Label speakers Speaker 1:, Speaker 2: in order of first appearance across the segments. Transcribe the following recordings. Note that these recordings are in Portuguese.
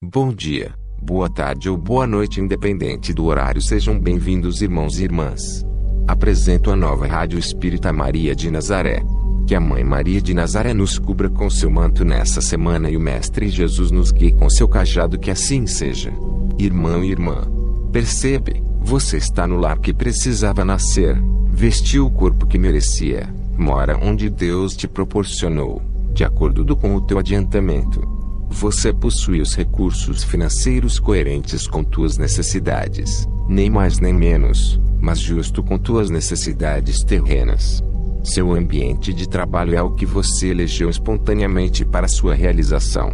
Speaker 1: Bom dia, boa tarde ou boa noite, independente do horário. Sejam bem-vindos, irmãos e irmãs. Apresento a nova Rádio Espírita Maria de Nazaré. Que a Mãe Maria de Nazaré nos cubra com seu manto nessa semana e o Mestre Jesus nos guie com seu cajado, que assim seja. Irmão e irmã, percebe, você está no lar que precisava nascer, vestiu o corpo que merecia, mora onde Deus te proporcionou, de acordo com o teu adiantamento. Você possui os recursos financeiros coerentes com tuas necessidades, nem mais nem menos, mas justo com tuas necessidades terrenas. Seu ambiente de trabalho é o que você elegeu espontaneamente para sua realização.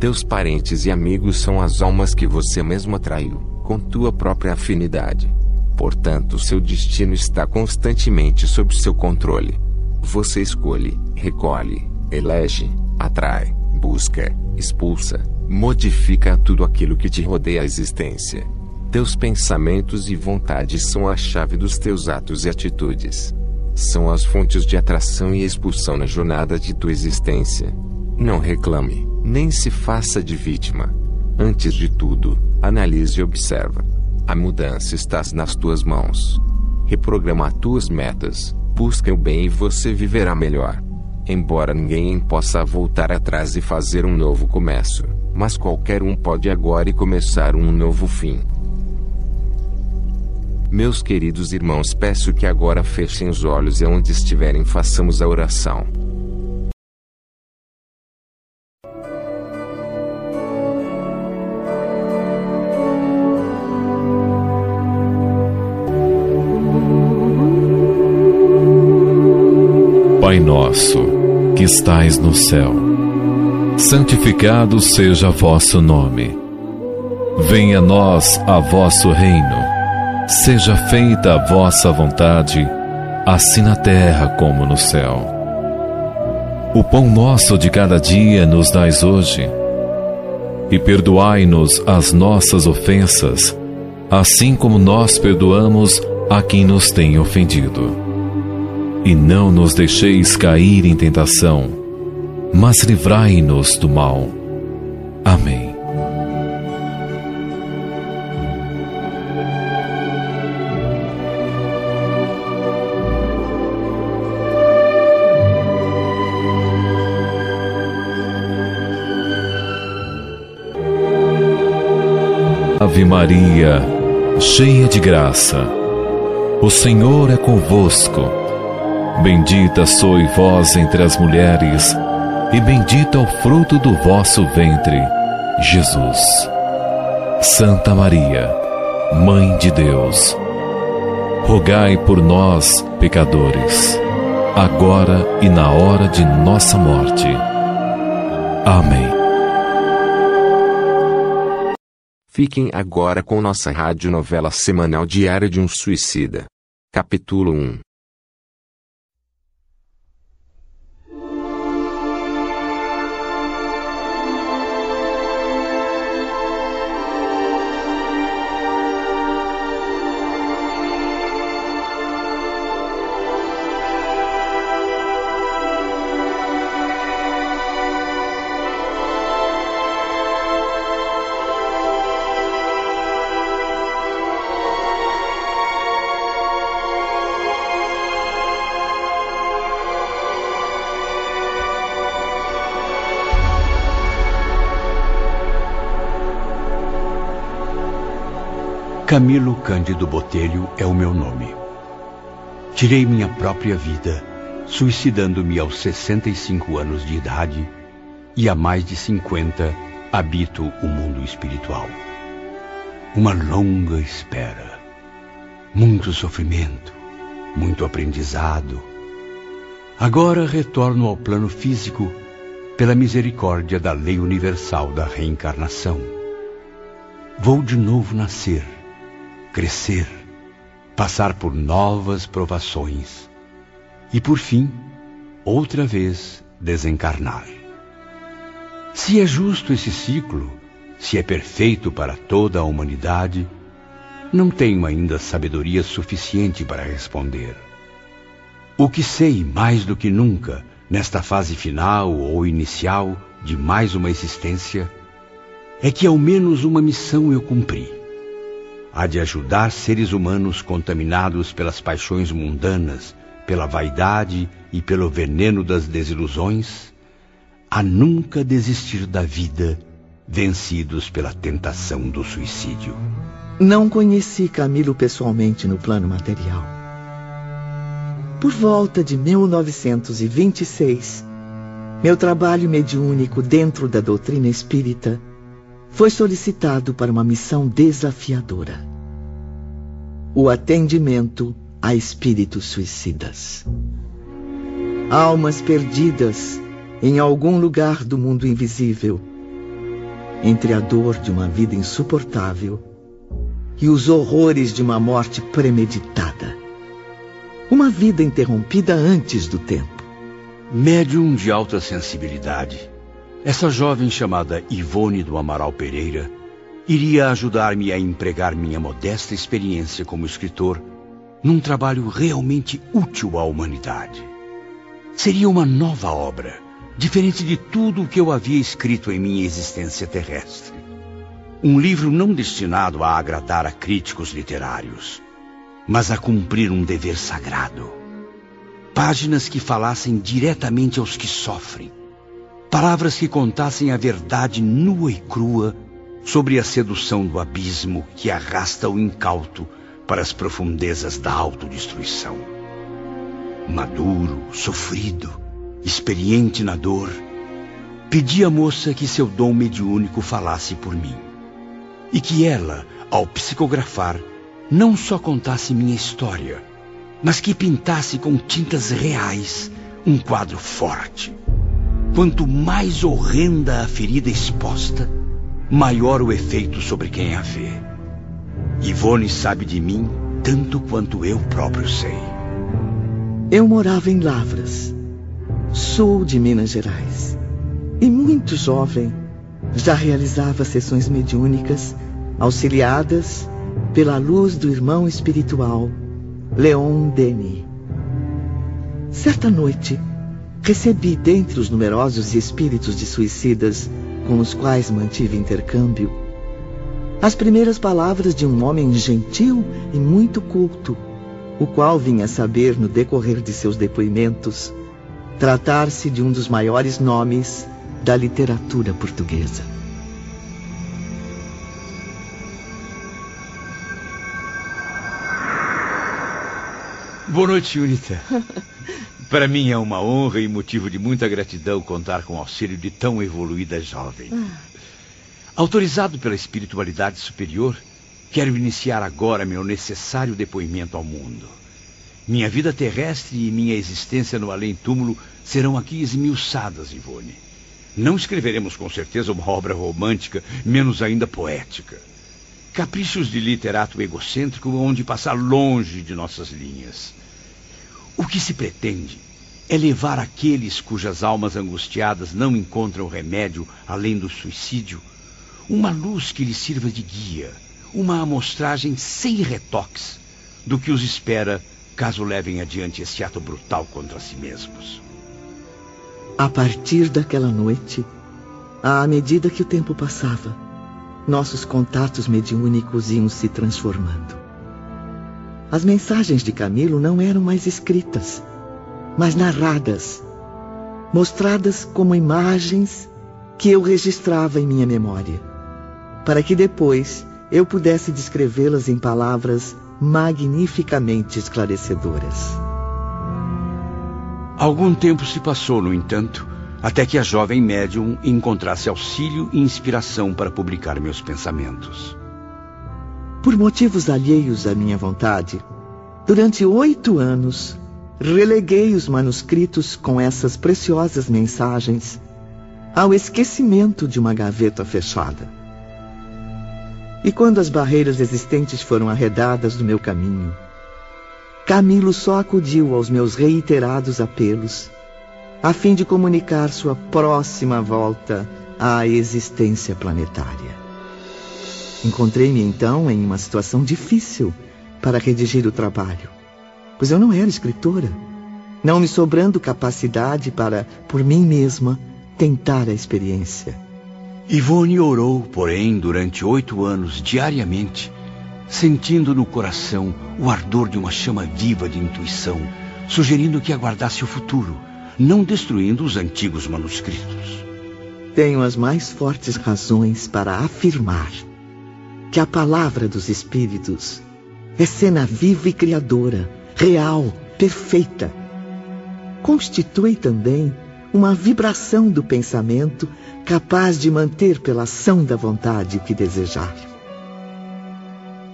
Speaker 1: Teus parentes e amigos são as almas que você mesmo atraiu, com tua própria afinidade. Portanto, seu destino está constantemente sob seu controle. Você escolhe, recolhe, elege, atrai, busca, expulsa, modifica tudo aquilo que te rodeia a existência. Teus pensamentos e vontades são a chave dos teus atos e atitudes. São as fontes de atração e expulsão na jornada de tua existência. Não reclame, nem se faça de vítima. Antes de tudo, analise e observa. A mudança está nas tuas mãos. Reprograma tuas metas, busca o bem e você viverá melhor. Embora ninguém possa voltar atrás e fazer um novo começo, mas qualquer um pode agora e começar um novo fim. Meus queridos irmãos, peço que agora fechem os olhos e onde estiverem façamos a oração.
Speaker 2: Pai nosso, que estais no céu, santificado seja vosso nome. Venha a nós a vosso reino Seja feita a vossa vontade, assim na terra como no céu. O pão nosso de cada dia nos dais hoje, e perdoai-nos as nossas ofensas, assim como nós perdoamos a quem nos tem ofendido. E não nos deixeis cair em tentação, mas livrai-nos do mal. Amém. Ave Maria, cheia de graça, o Senhor é convosco. Bendita sois vós entre as mulheres, e bendito é o fruto do vosso ventre, Jesus. Santa Maria, Mãe de Deus, rogai por nós, pecadores, agora e na hora de nossa morte. Amém.
Speaker 1: Fiquem agora com nossa rádio novela semanal Diário de um Suicida. Capítulo 1
Speaker 3: Camilo Cândido Botelho é o meu nome. Tirei minha própria vida, suicidando-me aos 65 anos de idade e há mais de 50 habito o mundo espiritual. Uma longa espera, muito sofrimento, muito aprendizado. Agora retorno ao plano físico pela misericórdia da lei universal da reencarnação. Vou de novo nascer crescer, passar por novas provações e, por fim, outra vez desencarnar. Se é justo esse ciclo, se é perfeito para toda a humanidade, não tenho ainda sabedoria suficiente para responder. O que sei mais do que nunca, nesta fase final ou inicial de mais uma existência, é que ao menos uma missão eu cumpri. A de ajudar seres humanos contaminados pelas paixões mundanas, pela vaidade e pelo veneno das desilusões, a nunca desistir da vida, vencidos pela tentação do suicídio.
Speaker 4: Não conheci Camilo pessoalmente no plano material. Por volta de 1926, meu trabalho mediúnico dentro da doutrina espírita foi solicitado para uma missão desafiadora: o atendimento a espíritos suicidas. Almas perdidas em algum lugar do mundo invisível, entre a dor de uma vida insuportável e os horrores de uma morte premeditada. Uma vida interrompida antes do tempo.
Speaker 3: Médium de alta sensibilidade, essa jovem chamada Ivone do Amaral Pereira iria ajudar-me a empregar minha modesta experiência como escritor num trabalho realmente útil à humanidade. Seria uma nova obra, diferente de tudo o que eu havia escrito em minha existência terrestre. Um livro não destinado a agradar a críticos literários, mas a cumprir um dever sagrado. Páginas que falassem diretamente aos que sofrem. Palavras que contassem a verdade nua e crua sobre a sedução do abismo que arrasta o incauto para as profundezas da autodestruição. Maduro, sofrido, experiente na dor, pedi à moça que seu dom mediúnico falasse por mim e que ela, ao psicografar, não só contasse minha história, mas que pintasse com tintas reais um quadro forte. Quanto mais horrenda a ferida exposta, maior o efeito sobre quem a vê. Ivone sabe de mim tanto quanto eu próprio sei.
Speaker 4: Eu morava em Lavras, sul de Minas Gerais, e muito jovem já realizava sessões mediúnicas auxiliadas pela luz do irmão espiritual Leon Denis. Certa noite, recebi dentre os numerosos espíritos de suicidas com os quais mantive intercâmbio as primeiras palavras de um homem gentil e muito culto, o qual vinha saber no decorrer de seus depoimentos tratar-se de um dos maiores nomes da literatura portuguesa.
Speaker 3: Boa noite, Unita. Para mim é uma honra e motivo de muita gratidão contar com o auxílio de tão evoluída jovem. Ah. Autorizado pela espiritualidade superior, quero iniciar agora meu necessário depoimento ao mundo. Minha vida terrestre e minha existência no além-túmulo serão aqui esmiuçadas, Ivone. Não escreveremos com certeza uma obra romântica, menos ainda poética. Caprichos de literato egocêntrico onde passar longe de nossas linhas. O que se pretende é levar aqueles cujas almas angustiadas não encontram remédio além do suicídio uma luz que lhes sirva de guia, uma amostragem sem retoques do que os espera caso levem adiante esse ato brutal contra si mesmos.
Speaker 4: A partir daquela noite, à medida que o tempo passava, nossos contatos mediúnicos iam se transformando. As mensagens de Camilo não eram mais escritas, mas narradas, mostradas como imagens que eu registrava em minha memória, para que depois eu pudesse descrevê-las em palavras magnificamente esclarecedoras.
Speaker 3: Algum tempo se passou, no entanto, até que a jovem médium encontrasse auxílio e inspiração para publicar meus pensamentos.
Speaker 4: Por motivos alheios à minha vontade, durante oito anos, releguei os manuscritos com essas preciosas mensagens ao esquecimento de uma gaveta fechada. E quando as barreiras existentes foram arredadas do meu caminho, Camilo só acudiu aos meus reiterados apelos, a fim de comunicar sua próxima volta à existência planetária. Encontrei-me então em uma situação difícil para redigir o trabalho, pois eu não era escritora, não me sobrando capacidade para, por mim mesma, tentar a experiência.
Speaker 3: Ivone orou, porém, durante oito anos, diariamente, sentindo no coração o ardor de uma chama viva de intuição, sugerindo que aguardasse o futuro, não destruindo os antigos manuscritos.
Speaker 4: Tenho as mais fortes razões para afirmar que a palavra dos Espíritos é cena viva e criadora, real, perfeita. Constitui também uma vibração do pensamento capaz de manter pela ação da vontade o que desejar.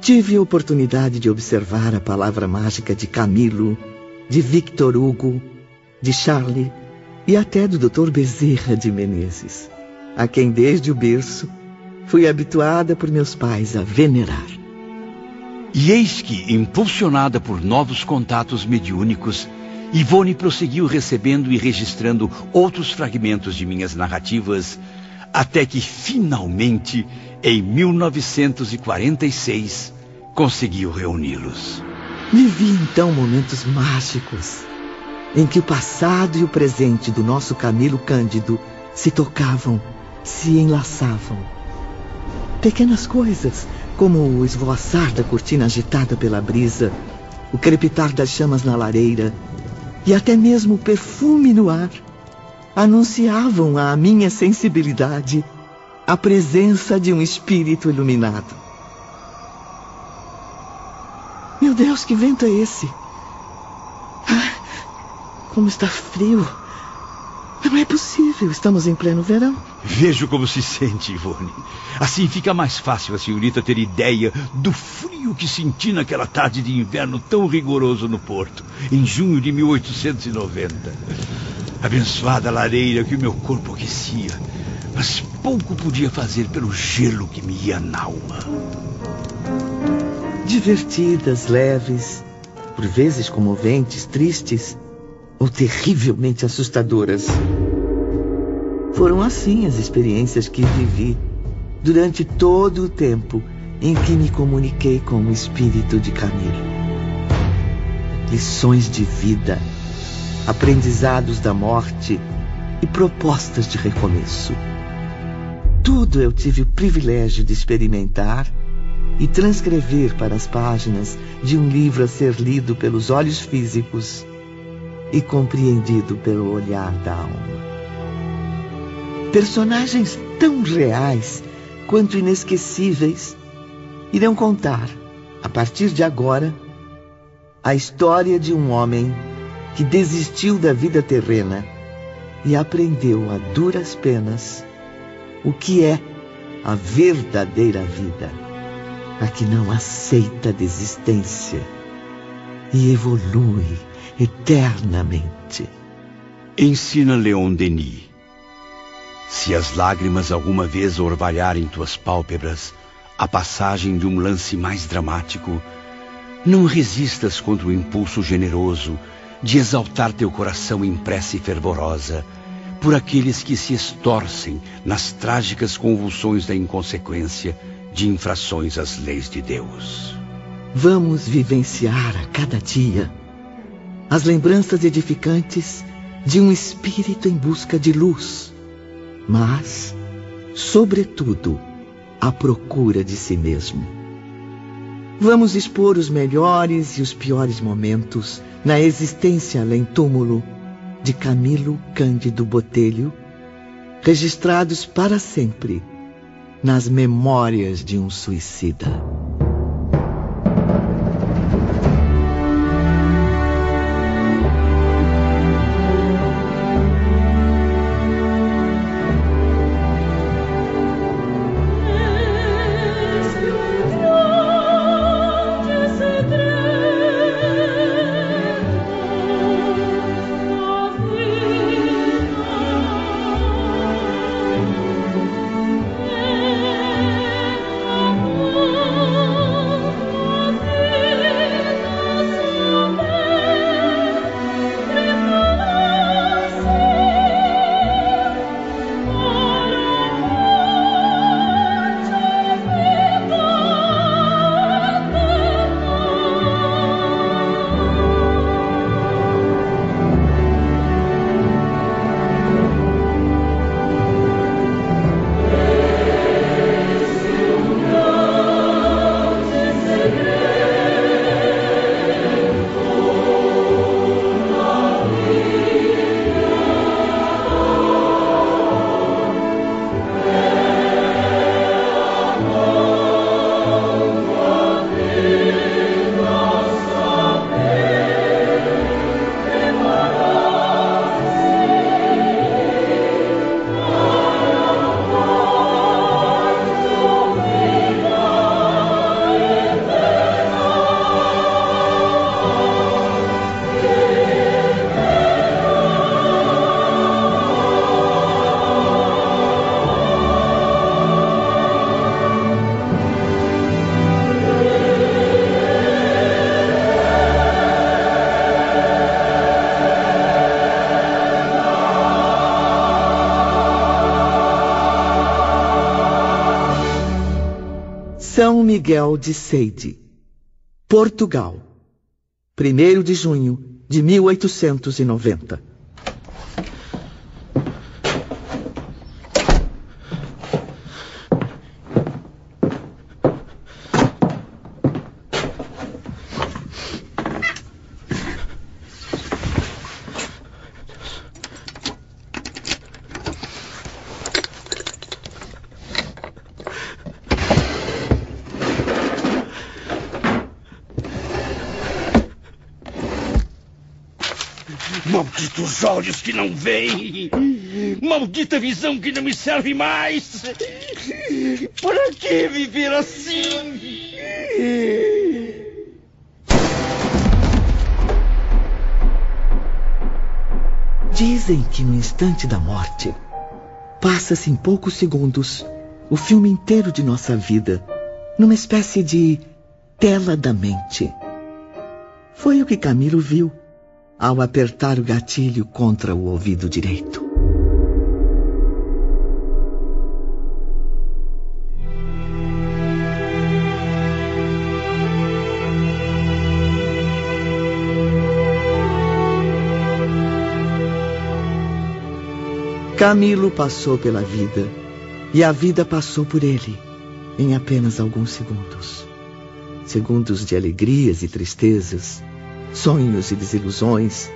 Speaker 4: Tive a oportunidade de observar a palavra mágica de Camilo, de Victor Hugo, de Charlie e até do Dr. Bezerra de Menezes, a quem desde o berço fui habituada por meus pais a venerar.
Speaker 3: E eis que, impulsionada por novos contatos mediúnicos, Ivone prosseguiu recebendo e registrando outros fragmentos de minhas narrativas, até que finalmente, em 1946, conseguiu reuni-los.
Speaker 4: Vivi então momentos mágicos, em que o passado e o presente do nosso Camilo Cândido se tocavam, se enlaçavam. Pequenas coisas, como o esvoaçar da cortina agitada pela brisa, o crepitar das chamas na lareira, e até mesmo o perfume no ar anunciavam à minha sensibilidade a presença de um espírito iluminado. Meu Deus, que vento é esse? Ah, como está frio. Não é possível, estamos em pleno verão.
Speaker 3: Vejo como se sente, Ivone. Assim fica mais fácil a senhorita ter ideia do frio que senti naquela tarde de inverno tão rigoroso no Porto, em junho de 1890. Abençoada lareira que o meu corpo aquecia, mas pouco podia fazer pelo gelo que me ia na alma.
Speaker 4: Divertidas, leves, por vezes comoventes, tristes, ou terrivelmente assustadoras. Foram assim as experiências que vivi durante todo o tempo em que me comuniquei com o espírito de Camilo. Lições de vida, aprendizados da morte e propostas de recomeço. Tudo eu tive o privilégio de experimentar e transcrever para as páginas de um livro a ser lido pelos olhos físicos e compreendido pelo olhar da alma. Personagens tão reais quanto inesquecíveis irão contar, a partir de agora, a história de um homem que desistiu da vida terrena e aprendeu a duras penas o que é a verdadeira vida, a que não aceita desistência e evolui eternamente.
Speaker 3: Ensina Leon Denis. Se as lágrimas alguma vez orvalharem tuas pálpebras, a passagem de um lance mais dramático, não resistas contra o impulso generoso de exaltar teu coração em prece fervorosa por aqueles que se estorcem nas trágicas convulsões da inconsequência de infrações às leis de Deus.
Speaker 4: Vamos vivenciar a cada dia as lembranças edificantes de um espírito em busca de luz, mas, sobretudo, à procura de si mesmo. Vamos expor os melhores e os piores momentos na existência além túmulo de Camilo Cândido Botelho, registrados para sempre nas memórias de um suicida. Miguel de Seide, Portugal, 1 de junho de 1890.
Speaker 5: Que não veem! Maldita visão que não me serve mais! Para que viver assim?
Speaker 4: Dizem que no instante da morte, passa-se em poucos segundos o filme inteiro de nossa vida, numa espécie de tela da mente. Foi o que Camilo viu ao apertar o gatilho contra o ouvido direito. Camilo passou pela vida e a vida passou por ele em apenas alguns segundos. Segundos de alegrias e tristezas, sonhos e desilusões,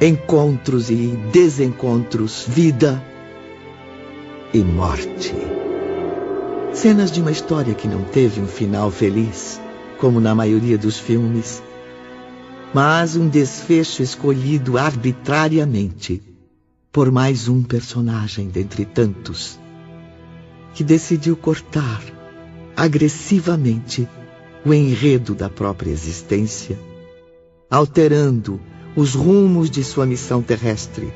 Speaker 4: encontros e desencontros, vida e morte. Cenas de uma história que não teve um final feliz, como na maioria dos filmes, mas um desfecho escolhido arbitrariamente por mais um personagem dentre tantos que decidiu cortar agressivamente o enredo da própria existência alterando os rumos de sua missão terrestre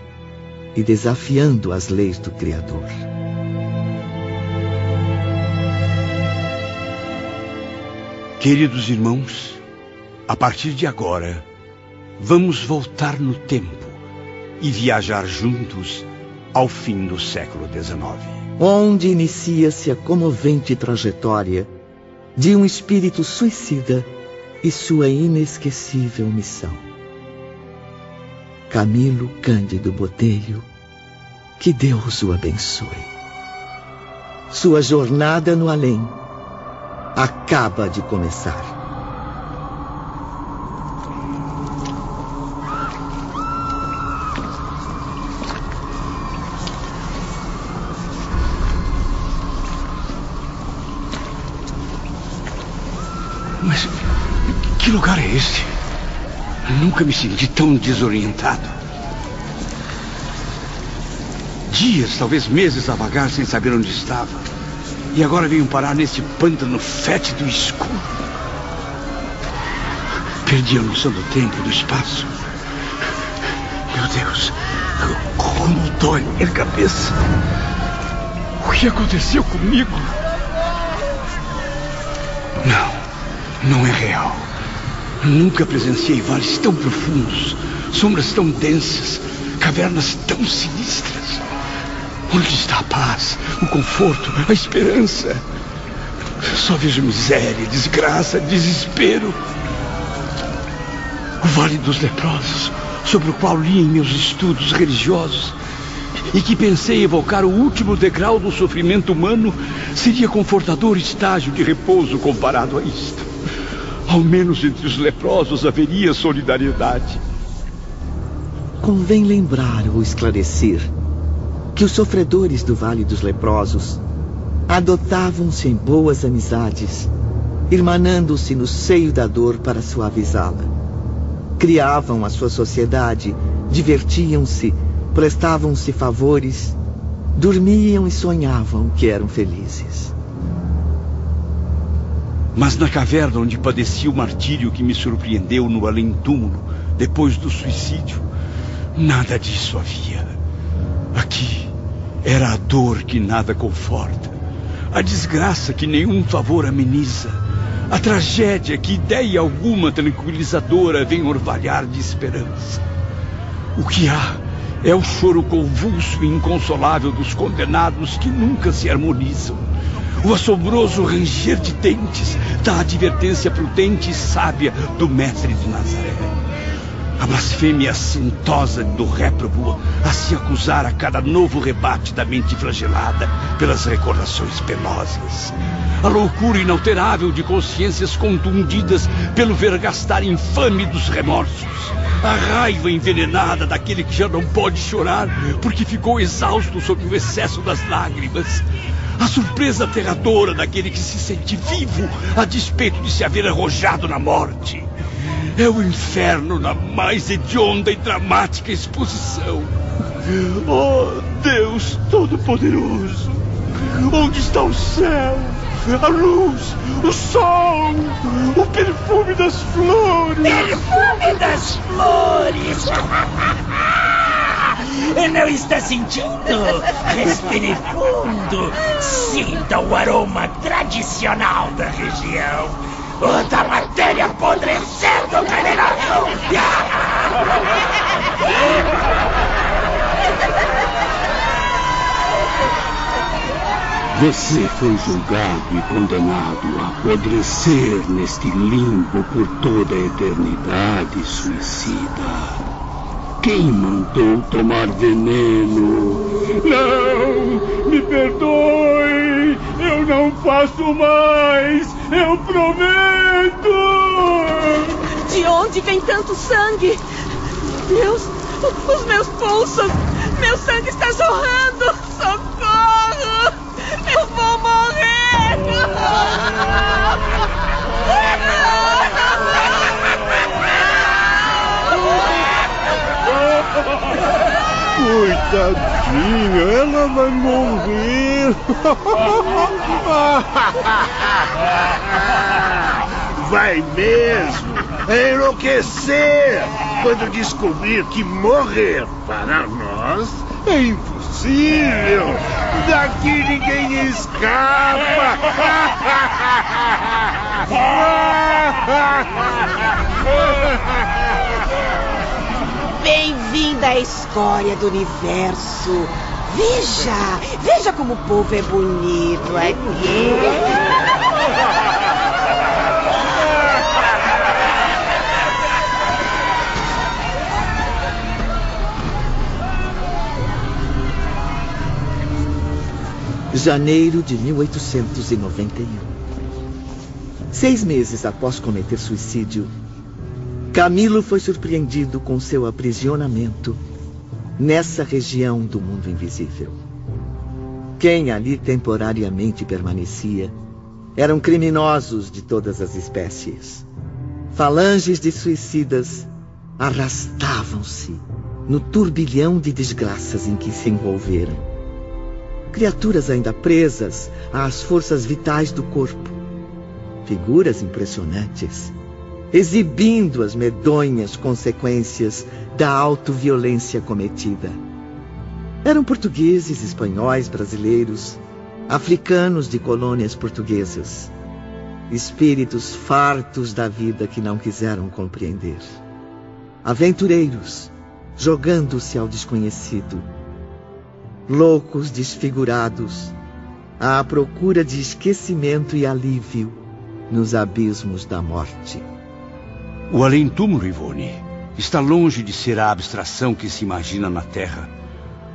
Speaker 4: e desafiando as leis do Criador.
Speaker 3: Queridos irmãos, a partir de agora, vamos voltar no tempo e viajar juntos ao fim do século XIX.
Speaker 4: Onde inicia-se a comovente trajetória de um espírito suicida e sua inesquecível missão. Camilo Cândido Botelho, que Deus o abençoe. Sua jornada no além acaba de começar.
Speaker 3: Que lugar é esse? Nunca me senti tão desorientado. Dias, talvez meses a vagar sem saber onde estava. E agora venho parar nesse pântano fétido e escuro. Perdi a noção do tempo e do espaço. Meu Deus, como dói minha cabeça. O que aconteceu comigo? Não, não é real. Nunca presenciei vales tão profundos, sombras tão densas, cavernas tão sinistras. Onde está a paz, o conforto, a esperança? Só vejo miséria, desgraça, desespero. O Vale dos Leprosos, sobre o qual li em meus estudos religiosos, e que pensei evocar o último degrau do sofrimento humano, seria confortador estágio de repouso comparado a isto. Ao menos entre os leprosos haveria solidariedade.
Speaker 4: Convém lembrar ou esclarecer que os sofredores do Vale dos Leprosos adotavam-se em boas amizades, irmanando-se no seio da dor para suavizá-la. Criavam a sua sociedade, divertiam-se, prestavam-se favores, dormiam e sonhavam que eram felizes.
Speaker 3: Mas na caverna onde padeci o martírio que me surpreendeu no além-túmulo, depois do suicídio, nada disso havia. Aqui era a dor que nada conforta, a desgraça que nenhum favor ameniza, a tragédia que ideia alguma tranquilizadora vem orvalhar de esperança. O que há é o choro convulso e inconsolável dos condenados que nunca se harmonizam o assombroso ranger de dentes da advertência prudente e sábia do mestre de Nazaré. A blasfêmia assintosa do réprobo a se acusar a cada novo rebate da mente flagelada pelas recordações penosas. A loucura inalterável de consciências contundidas pelo vergastar infame dos remorsos. A raiva envenenada daquele que já não pode chorar porque ficou exausto sob o excesso das lágrimas. A surpresa aterradora daquele que se sente vivo a despeito de se haver arrojado na morte. É o inferno na mais hedionda e dramática exposição. Oh, Deus Todo-Poderoso! Onde está o céu? A luz, o sol, o perfume das flores.
Speaker 6: Perfume das flores! Não está sentindo? Respire fundo. Sinta o aroma tradicional da região. O da matéria apodrecendo canelação.
Speaker 7: Você foi julgado e condenado a apodrecer neste limbo por toda a eternidade, suicida. Quem mandou tomar veneno?
Speaker 8: Não! Me perdoe! Eu não faço mais! Eu prometo!
Speaker 9: De onde vem tanto sangue? Meus. Os meus pulsos! Meu sangue está jorrando!
Speaker 8: Coitadinha, ela vai morrer.
Speaker 5: Vai mesmo enlouquecer quando descobrir que morrer para nós é impossível. Daqui ninguém escapa.
Speaker 10: Bem-vinda à escória do universo. Veja, veja como o povo é bonito aqui.
Speaker 4: Janeiro de 1891. Seis meses após cometer suicídio, Camilo foi surpreendido com seu aprisionamento nessa região do mundo invisível. Quem ali temporariamente permanecia eram criminosos de todas as espécies. Falanges de suicidas arrastavam-se no turbilhão de desgraças em que se envolveram. Criaturas ainda presas às forças vitais do corpo. Figuras impressionantes exibindo as medonhas consequências da autoviolência cometida. Eram portugueses, espanhóis, brasileiros, africanos de colônias portuguesas, espíritos fartos da vida que não quiseram compreender. Aventureiros, jogando-se ao desconhecido. Loucos desfigurados, à procura de esquecimento e alívio nos abismos da morte.
Speaker 3: O além-túmulo, Ivone, está longe de ser a abstração que se imagina na Terra,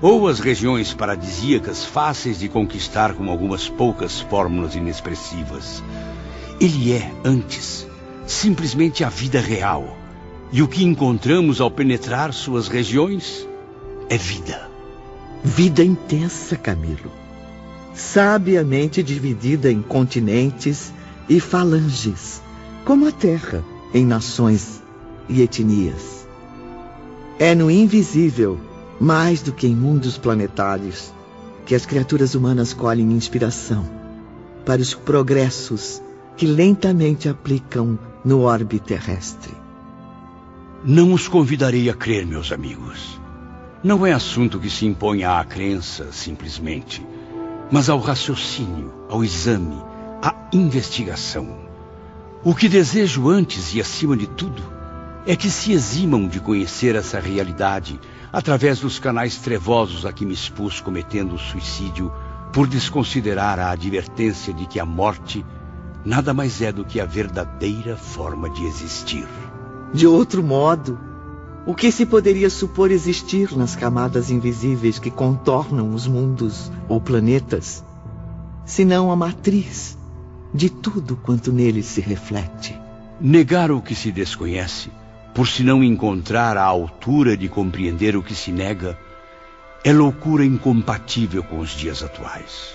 Speaker 3: ou as regiões paradisíacas fáceis de conquistar com algumas poucas fórmulas inexpressivas. Ele é, antes, simplesmente a vida real. E o que encontramos ao penetrar suas regiões é vida.
Speaker 4: Vida intensa, Camilo. Sabiamente dividida em continentes e falanges, como a Terra em nações e etnias. É no invisível, mais do que em mundos planetários, que as criaturas humanas colhem inspiração para os progressos que lentamente aplicam no orbe terrestre.
Speaker 3: Não os convidarei a crer, meus amigos. Não é assunto que se imponha à crença, simplesmente, mas ao raciocínio, ao exame, à investigação. O que desejo antes e acima de tudo é que se eximam de conhecer essa realidade através dos canais trevosos a que me expus cometendo o suicídio por desconsiderar a advertência de que a morte nada mais é do que a verdadeira forma de existir.
Speaker 4: De outro modo, o que se poderia supor existir nas camadas invisíveis que contornam os mundos ou planetas, senão a matriz de tudo quanto neles se reflete?
Speaker 3: Negar o que se desconhece, por se não encontrar a altura de compreender o que se nega, é loucura incompatível com os dias atuais.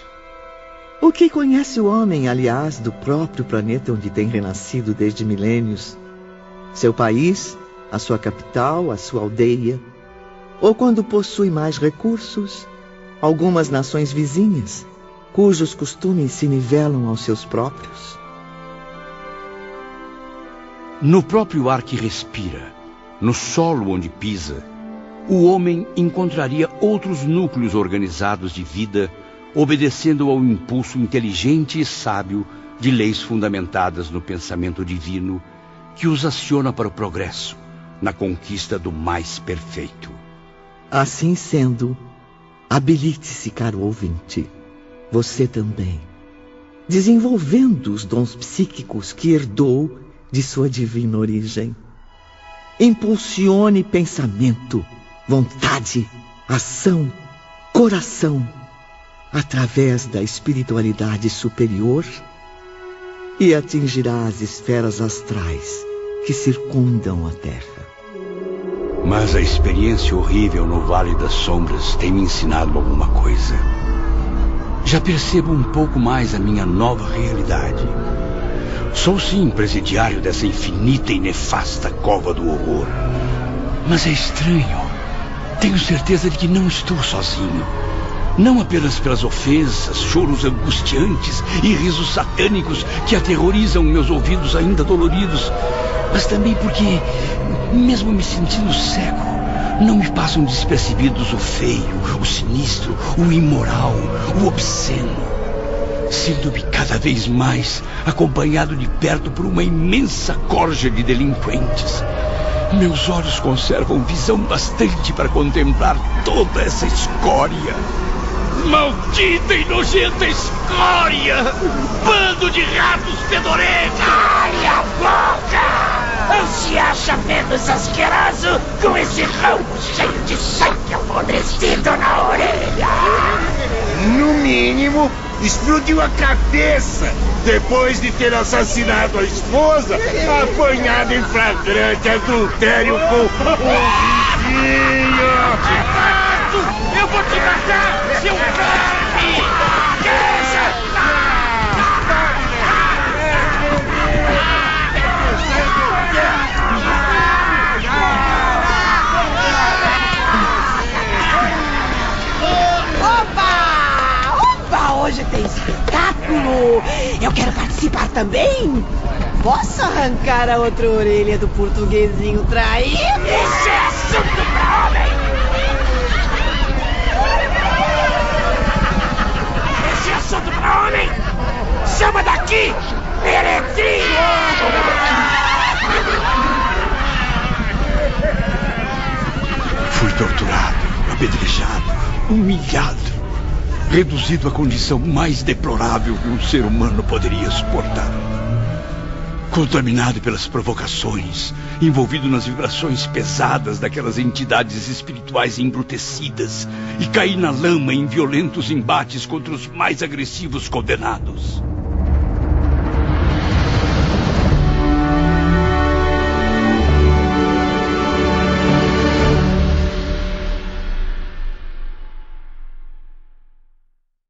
Speaker 4: O que conhece o homem, aliás, do próprio planeta onde tem renascido desde milênios? Seu país, a sua capital, a sua aldeia? Ou quando possui mais recursos, algumas nações vizinhas, cujos costumes se nivelam aos seus próprios?
Speaker 3: No próprio ar que respira, no solo onde pisa, o homem encontraria outros núcleos organizados de vida obedecendo ao impulso inteligente e sábio de leis fundamentadas no pensamento divino que os aciona para o progresso, na conquista do mais perfeito.
Speaker 4: Assim sendo, habilite-se, caro ouvinte, você também, desenvolvendo os dons psíquicos que herdou de sua divina origem. Impulsione pensamento, vontade, ação, coração através da espiritualidade superior e atingirá as esferas astrais que circundam a Terra.
Speaker 3: Mas a experiência horrível no Vale das Sombras tem me ensinado alguma coisa. Já percebo um pouco mais a minha nova realidade. Sou sim presidiário dessa infinita e nefasta cova do horror. Mas é estranho. Tenho certeza de que não estou sozinho. Não apenas pelas ofensas, choros angustiantes e risos satânicos que aterrorizam meus ouvidos ainda doloridos, mas também porque, mesmo me sentindo cego, não me passam despercebidos o feio, o sinistro, o imoral, o obsceno. Sinto-me cada vez mais acompanhado de perto por uma imensa corja de delinquentes. Meus olhos conservam visão bastante para contemplar toda essa escória. Maldita e nojenta escória! Bando de ratos fedorentos!
Speaker 6: Cale a boca! Se acha menos asqueroso com esse ramo cheio de sangue apodrecido na orelha?
Speaker 8: No mínimo, explodiu a cabeça depois de ter assassinado a esposa, apanhado em flagrante adultério com o vizinho.
Speaker 6: Eu vou te matar, seu verme!
Speaker 10: Hoje tem espetáculo! Eu quero participar também! Posso arrancar a outra orelha do portuguesinho traído?
Speaker 6: Isso é assunto pra homem! Esse é assunto pra homem! Chama daqui! Meretrinho!
Speaker 3: Fui torturado, apedrejado, humilhado, reduzido à condição mais deplorável que um ser humano poderia suportar. Contaminado pelas provocações, envolvido nas vibrações pesadas daquelas entidades espirituais embrutecidas, e caí na lama em violentos embates contra os mais agressivos condenados.